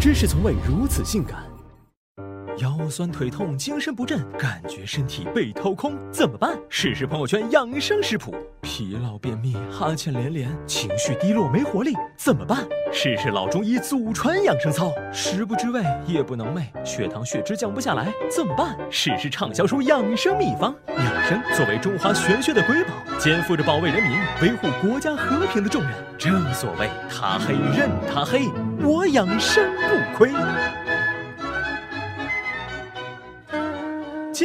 知识从未如此性感。腰酸腿痛、精神不振，感觉身体被掏空，怎么办？试试朋友圈养生食谱。疲劳、便秘、哈欠连连，情绪低落、没活力，怎么办？试试老中医祖传养生操。食不知味，夜不能寐，血糖血脂降不下来，怎么办？试试畅销书养生秘方。养生作为中华玄学的瑰宝，肩负着保卫人民、维护国家和平的重任。正所谓他黑任他黑，我养生不亏。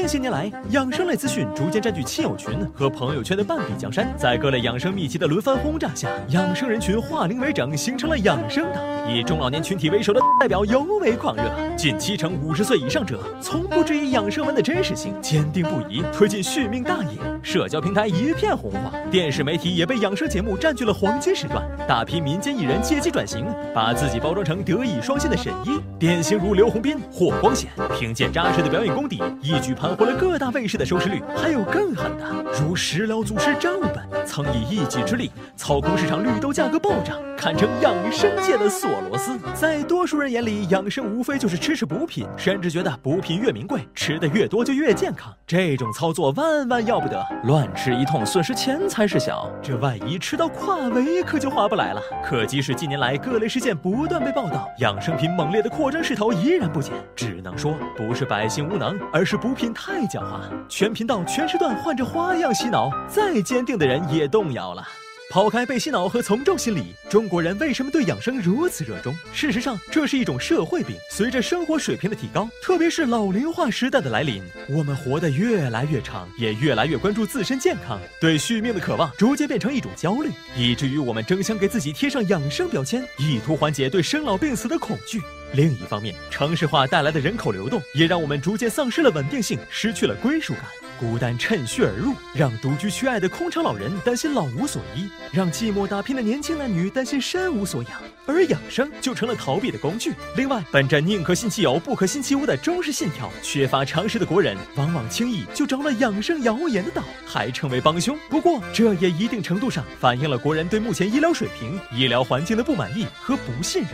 近些年来，养生类资讯逐渐占据亲友群和朋友圈的半壁江山。在各类养生秘籍的轮番轰炸下，养生人群化零为整，形成了养生党。以中老年群体为首的代表尤为狂热，近七成五十岁以上者从不质疑养生文的真实性，坚定不移推进续命大业。社交平台一片红火，电视媒体也被养生节目占据了黄金时段。大批民间艺人借机转型，把自己包装成德艺双馨的神医，典型如刘洪斌、霍光显，凭借扎实的表演功底，一举。攀活了各大卫视的收视率，还有更狠的，如食疗祖师账本，曾以一己之力操控市场绿豆价格暴涨，堪称养生界的索罗斯。在多数人眼里，养生无非就是吃吃补品，甚至觉得补品越名贵，吃的越多就越健康。这种操作万万要不得，乱吃一通，损失钱财事小，这万一吃到跨维，可就划不来了。可即使近年来各类事件不断被报道，养生品猛烈的扩张势头依然不减，只能说不是百姓无能，而是补品。太狡猾，全频道全时段换着花样洗脑，再坚定的人也动摇了。抛开被洗脑和从众心理，中国人为什么对养生如此热衷？事实上，这是一种社会病。随着生活水平的提高，特别是老龄化时代的来临，我们活得越来越长，也越来越关注自身健康，对续命的渴望逐渐变成一种焦虑，以至于我们争相给自己贴上养生标签，意图缓解对生老病死的恐惧。另一方面，城市化带来的人口流动，也让我们逐渐丧失了稳定性，失去了归属感。孤单趁虚而入，让独居缺爱的空巢老人担心老无所依，让寂寞打拼的年轻男女担心身无所养，而养生就成了逃避的工具。另外，本着宁可信其有，不可信其无的中式信条，缺乏常识的国人往往轻易就着了养生谣言的道，还成为帮凶。不过，这也一定程度上反映了国人对目前医疗水平、医疗环境的不满意和不信任。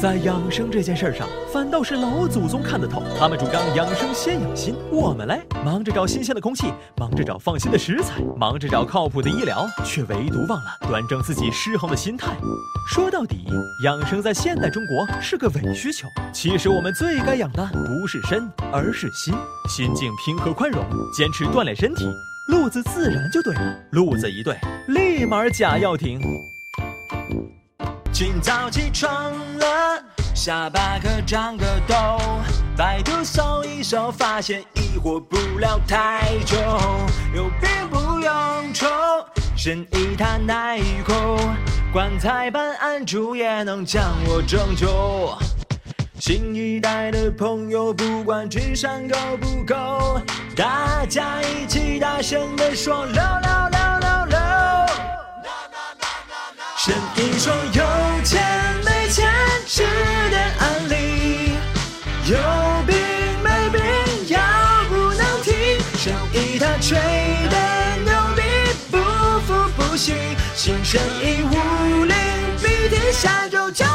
在养生这件事上，反倒是老祖宗看得透，他们主张养生先养心。我们嘞，忙着找新鲜的空。气忙着找放心的食材，忙着找靠谱的医疗，却唯独忘了端正自己失衡的心态。说到底，养生在现代中国是个伪需求。其实我们最该养的不是身，而是心。心境平和宽容，坚持锻炼身体，路子自然就对了。路子一对，立马假药停。清早起床了，下巴可长个痘，百度搜一搜，发现。疑惑不了太久，有病不用愁，神医他奈何？棺材板按住也能将我拯救。新一代的朋友，不管智商够不够，大家一起大声地说六六六六六。神医说有正义它吹得牛逼不服不行信正义武力比天下都强